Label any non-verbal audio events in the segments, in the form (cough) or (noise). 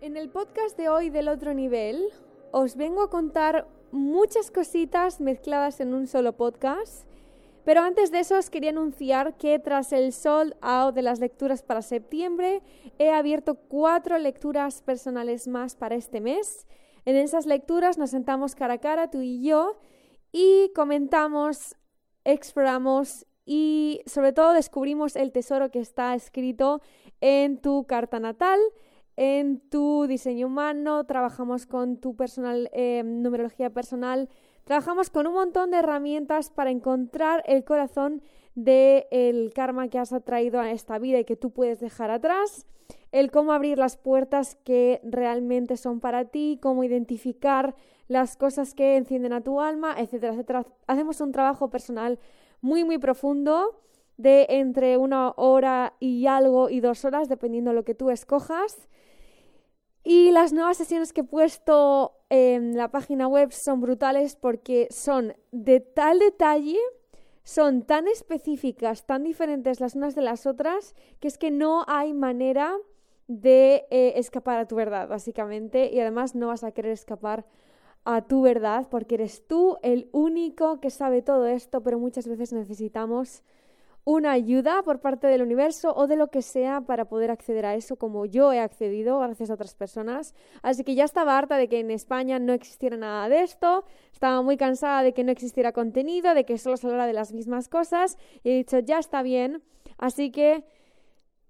En el podcast de hoy del otro nivel os vengo a contar muchas cositas mezcladas en un solo podcast. Pero antes de eso os quería anunciar que tras el sold out de las lecturas para septiembre he abierto cuatro lecturas personales más para este mes. En esas lecturas nos sentamos cara a cara tú y yo y comentamos, exploramos y sobre todo descubrimos el tesoro que está escrito en tu carta natal en tu diseño humano, trabajamos con tu personal, eh, numerología personal, trabajamos con un montón de herramientas para encontrar el corazón del karma que has atraído a esta vida y que tú puedes dejar atrás, el cómo abrir las puertas que realmente son para ti, cómo identificar las cosas que encienden a tu alma, etcétera, etcétera. Hacemos un trabajo personal muy, muy profundo de entre una hora y algo y dos horas, dependiendo de lo que tú escojas. Y las nuevas sesiones que he puesto en la página web son brutales porque son de tal detalle, son tan específicas, tan diferentes las unas de las otras, que es que no hay manera de eh, escapar a tu verdad, básicamente, y además no vas a querer escapar a tu verdad porque eres tú el único que sabe todo esto, pero muchas veces necesitamos una ayuda por parte del universo o de lo que sea para poder acceder a eso como yo he accedido gracias a otras personas. Así que ya estaba harta de que en España no existiera nada de esto, estaba muy cansada de que no existiera contenido, de que solo se hablara de las mismas cosas y he dicho ya está bien. Así que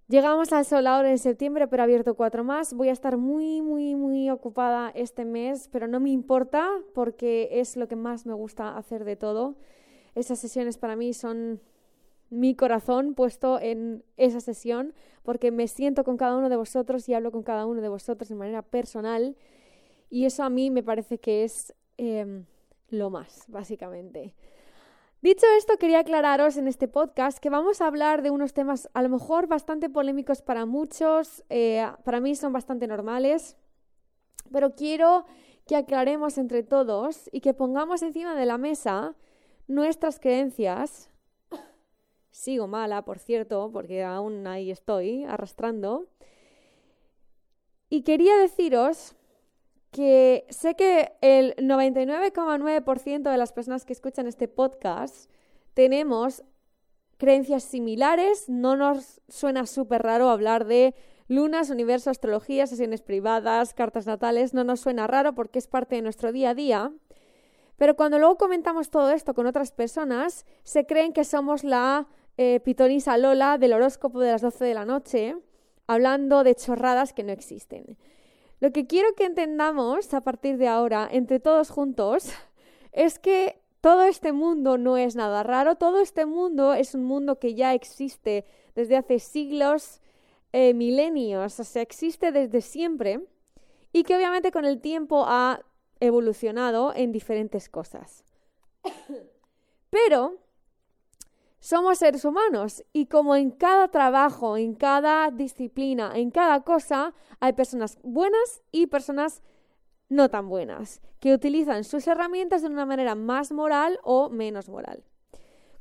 llegamos al sol en septiembre, pero he abierto cuatro más. Voy a estar muy, muy, muy ocupada este mes, pero no me importa porque es lo que más me gusta hacer de todo. Esas sesiones para mí son mi corazón puesto en esa sesión, porque me siento con cada uno de vosotros y hablo con cada uno de vosotros de manera personal. Y eso a mí me parece que es em, lo más, básicamente. Dicho esto, quería aclararos en este podcast que vamos a hablar de unos temas a lo mejor bastante polémicos para muchos, eh, para mí son bastante normales, pero quiero que aclaremos entre todos y que pongamos encima de la mesa nuestras creencias, Sigo mala, por cierto, porque aún ahí estoy arrastrando. Y quería deciros que sé que el 99,9% de las personas que escuchan este podcast tenemos creencias similares. No nos suena súper raro hablar de lunas, universo, astrología, sesiones privadas, cartas natales. No nos suena raro porque es parte de nuestro día a día. Pero cuando luego comentamos todo esto con otras personas, se creen que somos la eh, Pitonisa Lola del horóscopo de las 12 de la noche, hablando de chorradas que no existen. Lo que quiero que entendamos a partir de ahora, entre todos juntos, (laughs) es que todo este mundo no es nada raro, todo este mundo es un mundo que ya existe desde hace siglos, eh, milenios, o sea, existe desde siempre y que obviamente con el tiempo ha evolucionado en diferentes cosas. (coughs) Pero somos seres humanos y como en cada trabajo, en cada disciplina, en cada cosa, hay personas buenas y personas no tan buenas, que utilizan sus herramientas de una manera más moral o menos moral.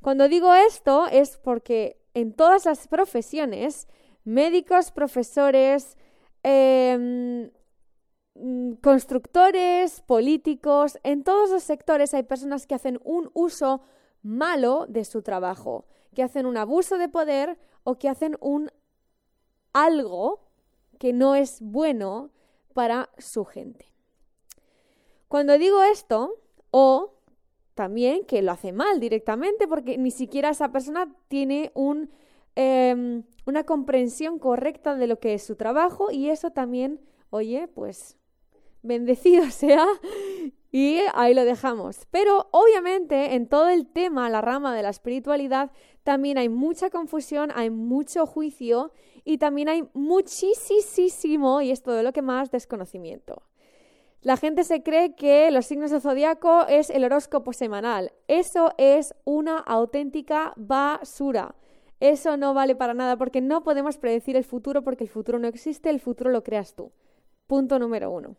Cuando digo esto es porque en todas las profesiones, médicos, profesores, em, constructores, políticos, en todos los sectores hay personas que hacen un uso malo de su trabajo, que hacen un abuso de poder o que hacen un algo que no es bueno para su gente. Cuando digo esto, o también que lo hace mal directamente porque ni siquiera esa persona tiene em, una comprensión correcta de lo que es su trabajo y eso también, oye, pues bendecido (laughs) sea y ahí lo dejamos. Pero obviamente en todo el tema, la rama de la espiritualidad, también hay mucha confusión, hay mucho juicio y también hay muchísimo, y es todo lo que más, desconocimiento. La gente se cree que los signos de zodiaco es el horóscopo semanal. Eso es una auténtica basura. Eso no vale para nada porque no podemos predecir el futuro porque el futuro no existe, el futuro lo creas tú. Punto número uno.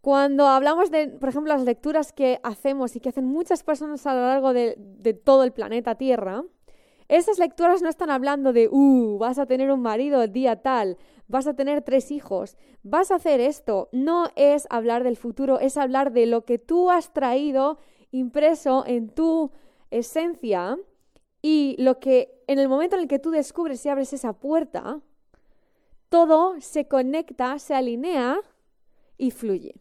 Cuando hablamos de, por ejemplo, las lecturas que hacemos y que hacen muchas personas a lo largo de, todo el planeta Tierra, Esas lecturas no están hablando de, uh, vas a tener un marido el día tal, vas a tener tres hijos, vas a hacer esto. No es hablar del futuro, es hablar de lo que tú has traído impreso en tu esencia y lo que en el momento en el que tú descubres y abres esa puerta, todo se conecta, se alinea y fluye.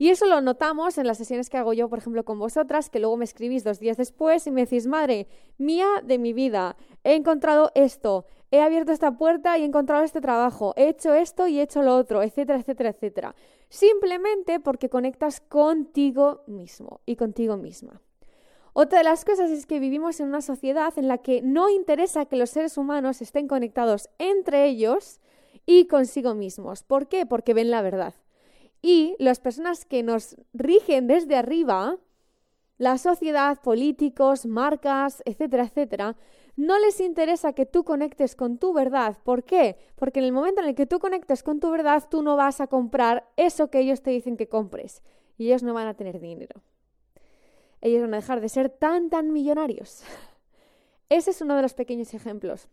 Y eso lo notamos en las sesiones que hago yo, por ejemplo, con vosotras, que luego me escribís dos días después y me decís, madre mía de mi vida, he encontrado esto, he abierto esta puerta y he encontrado este trabajo, he hecho esto y he hecho lo otro, etcétera, etcétera, etcétera. Simplemente porque conectas contigo mismo y contigo misma. Otra de las cosas es que vivimos en una sociedad en la que no interesa que los seres humanos estén conectados entre ellos y consigo mismos. ¿Por qué? Porque ven la verdad. Y las personas que nos rigen desde arriba, la sociedad, políticos, marcas, etcétera, etcétera, no les interesa que tú conectes con tu verdad. ¿Por qué? Porque en el momento en el que tú conectes con tu verdad, tú no vas a comprar eso que ellos te dicen que compres. Y ellos no van a tener dinero. Ellos van a dejar de ser tan, tan millonarios. (laughs) Ese es uno de los pequeños ejemplos.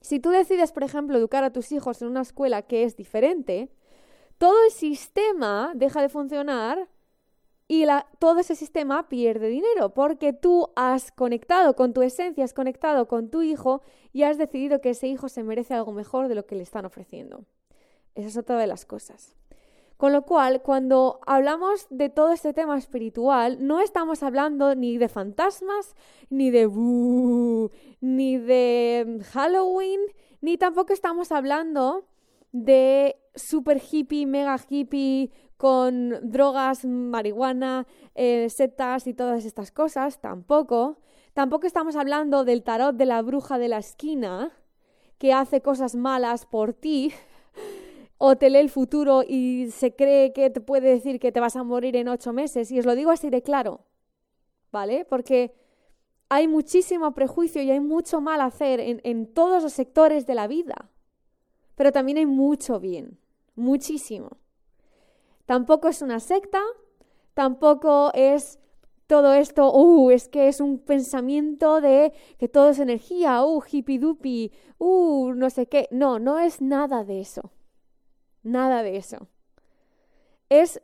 Si tú decides, por ejemplo, educar a tus hijos en una escuela que es diferente, todo el sistema deja de funcionar y todo ese sistema pierde dinero porque tú has conectado con tu esencia, has conectado con tu hijo y has decidido que ese hijo se merece algo mejor de lo que le están ofreciendo. Esa es otra de las cosas. Con lo cual, cuando hablamos de todo este tema espiritual, no estamos hablando ni de fantasmas, ni de ni de Halloween, ni tampoco estamos hablando de super hippie, mega hippie, con drogas, marihuana, eh, setas y todas estas cosas, tampoco. Tampoco estamos hablando del tarot de la bruja de la esquina, que hace cosas malas por ti, (laughs) o te lee el futuro y se cree que te puede decir que te vas a morir en ocho meses. Y os lo digo así de claro, ¿vale? Porque hay muchísimo prejuicio y hay mucho mal hacer en, en todos los sectores de la vida pero también hay mucho bien, muchísimo. Tampoco es una secta, tampoco es todo esto, uh, es que es un pensamiento de que todo es energía, uh, hippie uh, no sé qué. No, no es nada de eso. Nada de eso. Es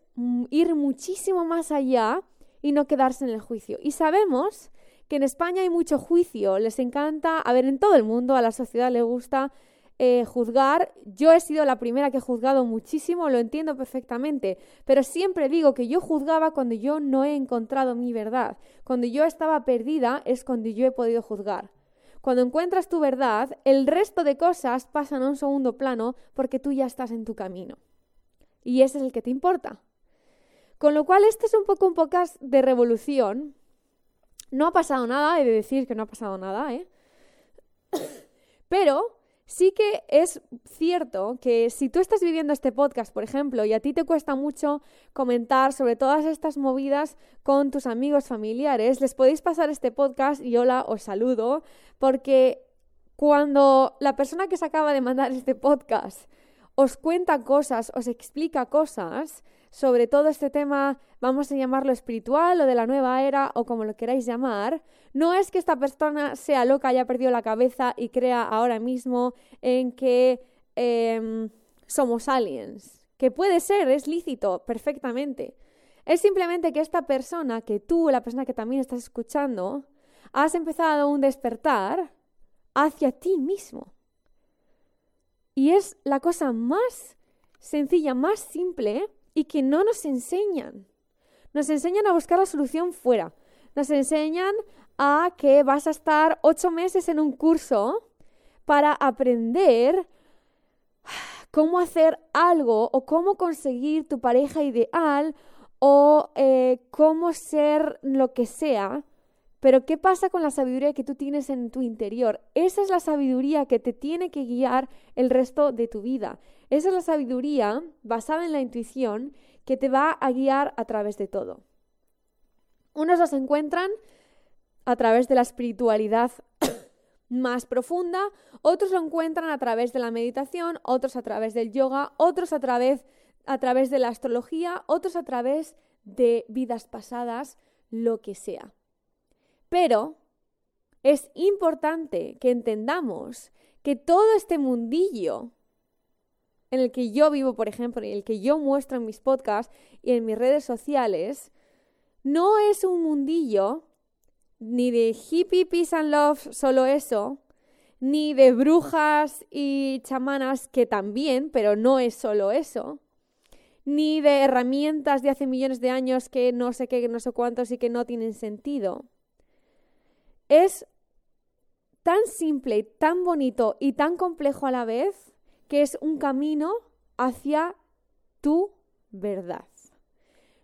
ir muchísimo más allá y no quedarse en el juicio. Y sabemos que en España hay mucho juicio, les encanta, a ver, en todo el mundo, a la sociedad le gusta eh, juzgar. Yo he sido la primera que he juzgado muchísimo, lo entiendo perfectamente, pero siempre digo que yo juzgaba cuando yo no he encontrado mi verdad. Cuando yo estaba perdida es cuando yo he podido juzgar. Cuando encuentras tu verdad, el resto de cosas pasan a un segundo plano porque tú ya estás en tu camino. Y ese es el que te importa. Con lo cual, este es un poco un podcast de revolución. No ha pasado nada, he de decir que no ha pasado nada, ¿eh? (coughs) Pero Sí que es cierto que si tú estás viviendo este podcast, por ejemplo, y a ti te cuesta mucho comentar sobre todas estas movidas con tus amigos familiares, les podéis pasar este podcast y hola, os saludo, porque cuando la persona que se acaba de mandar este podcast os cuenta cosas, os explica cosas sobre todo este tema, vamos a llamarlo espiritual o de la nueva era o como lo queráis llamar, no es que esta persona sea loca, haya perdido la cabeza y crea ahora mismo en que em, somos aliens, que puede ser, es lícito, perfectamente. Es simplemente que esta persona, que tú, la persona que también estás escuchando, has empezado un despertar hacia ti mismo. Y es la cosa más sencilla, más simple y que no nos enseñan. Nos enseñan a buscar la solución fuera. Nos enseñan a que vas a estar ocho meses en un curso para aprender cómo hacer algo o cómo conseguir tu pareja ideal o eh, cómo ser lo que sea pero ¿qué pasa con la sabiduría que tú tienes en tu interior? Esa es la sabiduría que te tiene que guiar el resto de tu vida. Esa es la sabiduría basada en la intuición que te va a guiar a través de todo. Unos los encuentran a través de la espiritualidad (coughs) más profunda, otros lo encuentran a través de la meditación, otros a través del yoga, otros a través, a través de la astrología, otros a través de vidas pasadas, lo que sea. Pero es importante que entendamos que todo este mundillo en el que yo vivo, por ejemplo, en el que yo muestro en mis podcasts y en mis redes sociales, no es un mundillo ni de hippie, peace and love, solo eso, ni de brujas y chamanas, que también, pero no es solo eso, ni de herramientas de hace millones de años que no sé qué, no sé cuántos y que no tienen sentido. Es tan simple, tan bonito y tan complejo a la vez que es un camino hacia tu verdad.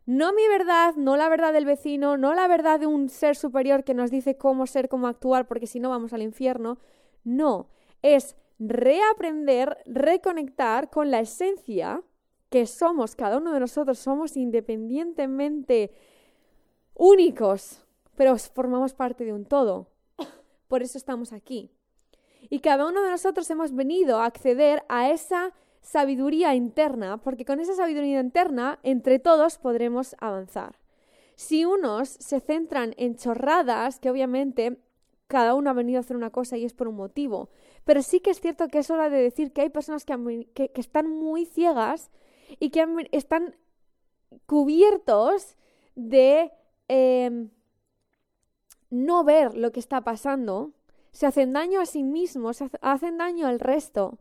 No mi verdad, no la verdad del vecino, no la verdad de un ser superior que nos dice cómo ser, cómo actuar, porque si no vamos al infierno. No, es reaprender, reconectar con la esencia que somos, cada uno de nosotros somos independientemente únicos, pero formamos parte de un todo. Por eso estamos aquí. Y cada uno de nosotros hemos venido a acceder a esa sabiduría interna, porque con esa sabiduría interna, entre todos podremos avanzar. Si unos se centran en chorradas, que obviamente cada uno ha venido a hacer una cosa y es por un motivo, pero sí que es cierto que es hora de decir que hay personas que, están muy ciegas y que están cubiertos de em, no ver lo que está pasando se hacen daño a sí mismos, hacen daño al resto.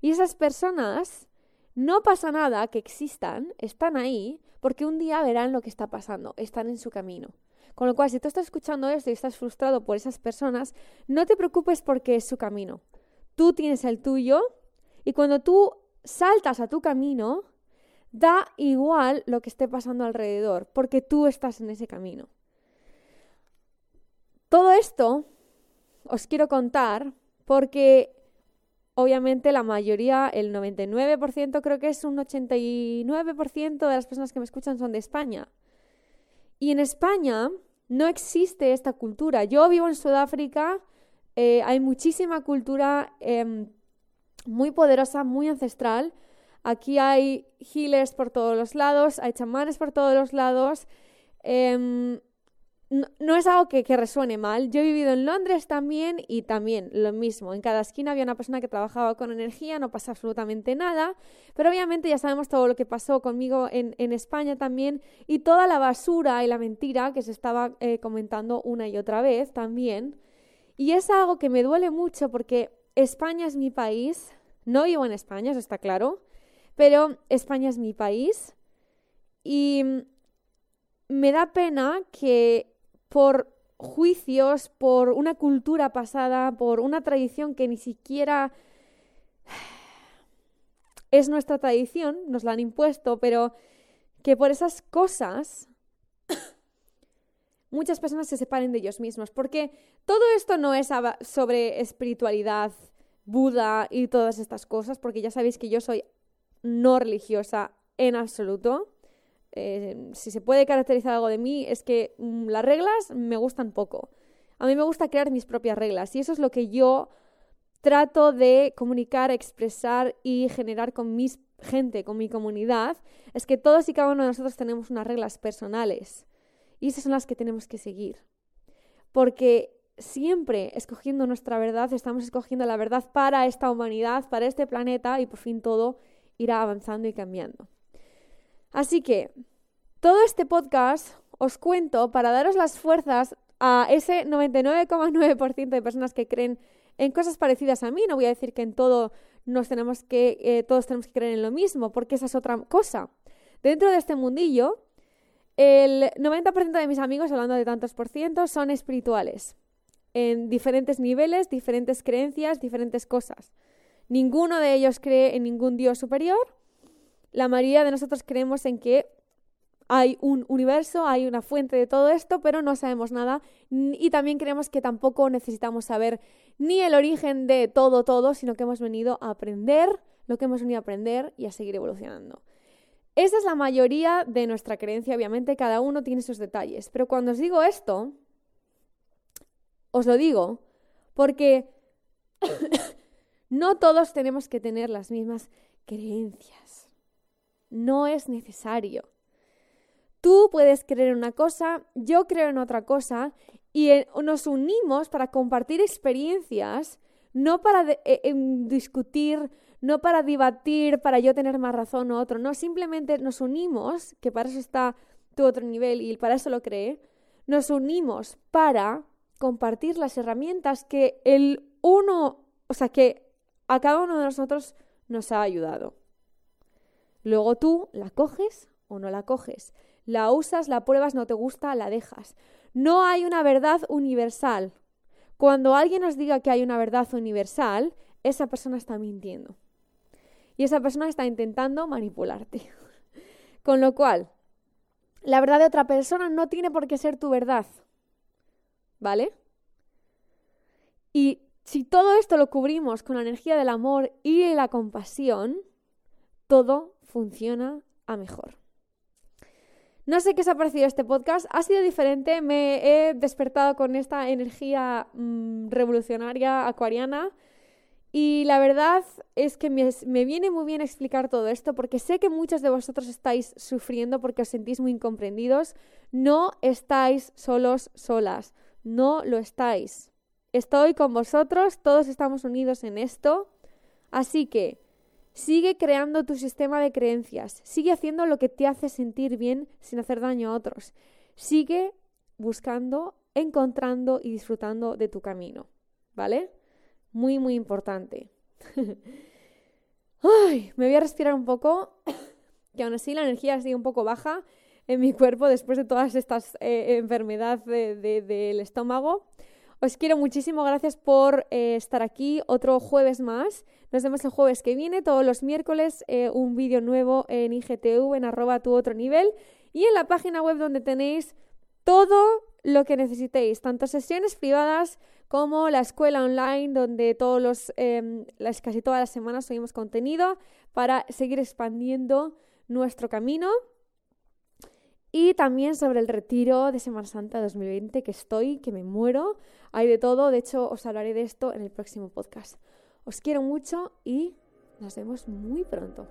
Y esas personas, no pasa nada que existan, están ahí, porque un día verán lo que está pasando, están en su camino. Con lo cual, si tú estás escuchando esto y estás frustrado por esas personas, no te preocupes porque es su camino. Tú tienes el tuyo y cuando tú saltas a tu camino, da igual lo que esté pasando alrededor, porque tú estás en ese camino. Todo esto os quiero contar porque obviamente la mayoría, el 99%, creo que es un 89% de las personas que me escuchan son de España. Y en España no existe esta cultura. Yo vivo en Sudáfrica, eh, hay muchísima cultura em, muy poderosa, muy ancestral. Aquí hay healers por todos los lados, hay chamanes por todos los lados. Em, no, es algo que, resuene mal. Yo he vivido en Londres también y también lo mismo. En cada esquina había una persona que trabajaba con energía, no pasa absolutamente nada. Pero obviamente ya sabemos todo lo que pasó conmigo en, España también y toda la basura y la mentira que se estaba eh, comentando una y otra vez también. Y es algo que me duele mucho porque España es mi país. No vivo en España, eso está claro. Pero España es mi país. Y me da pena que por juicios, por una cultura pasada, por una tradición que ni siquiera es nuestra tradición, nos la han impuesto, pero que por esas cosas (coughs) muchas personas se separen de ellos mismos, porque todo esto no es sobre espiritualidad, Buda y todas estas cosas, porque ya sabéis que yo soy no religiosa en absoluto. Eh, si se puede caracterizar algo de mí, es que mm, las reglas me gustan poco. A mí me gusta crear mis propias reglas y eso es lo que yo trato de comunicar, expresar y generar con mi gente, con mi comunidad, es que todos y cada uno de nosotros tenemos unas reglas personales y esas son las que tenemos que seguir. Porque siempre escogiendo nuestra verdad, estamos escogiendo la verdad para esta humanidad, para este planeta y por fin todo irá avanzando y cambiando. Así que todo este podcast os cuento para daros las fuerzas a ese 99,9% de personas que creen en cosas parecidas a mí. No voy a decir que en todo nos tenemos que, eh, todos tenemos que creer en lo mismo, porque esa es otra cosa. Dentro de este mundillo, el 90% de mis amigos, hablando de tantos por ciento, son espirituales, en diferentes niveles, diferentes creencias, diferentes cosas. Ninguno de ellos cree en ningún Dios superior, la mayoría de nosotros creemos en que hay un universo, hay una fuente de todo esto, pero no sabemos nada y también creemos que tampoco necesitamos saber ni el origen de todo, todo, sino que hemos venido a aprender lo que hemos venido a aprender y a seguir evolucionando. Esa es la mayoría de nuestra creencia, obviamente cada uno tiene sus detalles, pero cuando os digo esto, os lo digo porque (coughs) no todos tenemos que tener las mismas creencias. No es necesario. Tú puedes creer en una cosa, yo creo en otra cosa y nos unimos para compartir experiencias, no para e, em, discutir, no para debatir, para yo tener más razón o otro, no, simplemente nos unimos, que para eso está tu otro nivel y para eso lo cree, nos unimos para compartir las herramientas que el uno, o sea, que a cada uno de nosotros nos ha ayudado. Luego tú la coges o no la coges. La usas, la pruebas, no te gusta, la dejas. No hay una verdad universal. Cuando alguien nos diga que hay una verdad universal, esa persona está mintiendo. Y esa persona está intentando manipularte. (laughs) Con lo cual, la verdad de otra persona no tiene por qué ser tu verdad. ¿Vale? Y si todo esto lo cubrimos con la energía del amor y la compasión, todo funciona a mejor. No sé qué os ha parecido este podcast, ha sido diferente, me he despertado con esta energía mm, revolucionaria acuariana y la verdad es que me, me, viene muy bien explicar todo esto porque sé que muchos de vosotros estáis sufriendo porque os sentís muy incomprendidos. No estáis solos, solas, no lo estáis. Estoy con vosotros, todos estamos unidos en esto. Así que Sigue creando tu sistema de creencias, sigue haciendo lo que te hace sentir bien sin hacer daño a otros. Sigue buscando, encontrando y disfrutando de tu camino, ¿vale? Muy, muy importante. (laughs) Ay, me voy a respirar un poco, (coughs) que aún así la energía sigue un poco baja en mi cuerpo después de todas estas eh, enfermedades del estómago. Os quiero muchísimo, gracias por eh, estar aquí otro jueves más. Nos vemos el jueves que viene, todos los miércoles, eh, un vídeo nuevo en IGTV, en arroba tu otro nivel y en la página web donde tenéis todo lo que necesitéis, tanto sesiones privadas como la escuela online, donde todos los, em, las, casi todas las semanas subimos contenido para seguir expandiendo nuestro camino. Y también sobre el retiro de Semana Santa 2020 que estoy, que me muero. Hay de todo, de hecho os hablaré de esto en el próximo podcast. Os quiero mucho y nos vemos muy pronto.